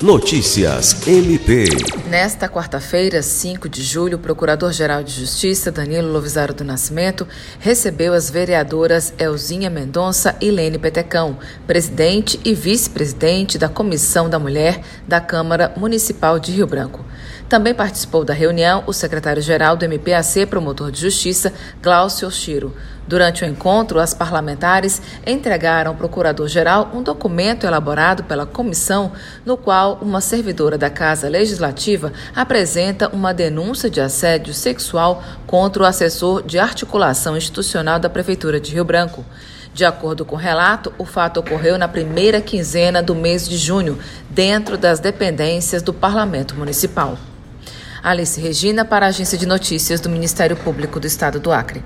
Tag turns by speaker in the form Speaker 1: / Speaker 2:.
Speaker 1: Notícias MP.
Speaker 2: Nesta quarta-feira, 5 de julho, o Procurador-Geral de Justiça, Danilo Lovisaro do Nascimento, recebeu as vereadoras Elzinha Mendonça e Lene Petecão, presidente e vice-presidente da Comissão da Mulher da Câmara Municipal de Rio Branco. Também participou da reunião o secretário-geral do MPAC, promotor de justiça, Glaucio Oshiro. Durante o encontro, as parlamentares entregaram ao procurador-geral um documento elaborado pela comissão, no qual uma servidora da Casa Legislativa apresenta uma denúncia de assédio sexual contra o assessor de articulação institucional da Prefeitura de Rio Branco. De acordo com o relato, o fato ocorreu na primeira quinzena do mês de junho, dentro das dependências do Parlamento Municipal. Alice Regina, para a Agência de Notícias do Ministério Público do Estado do Acre.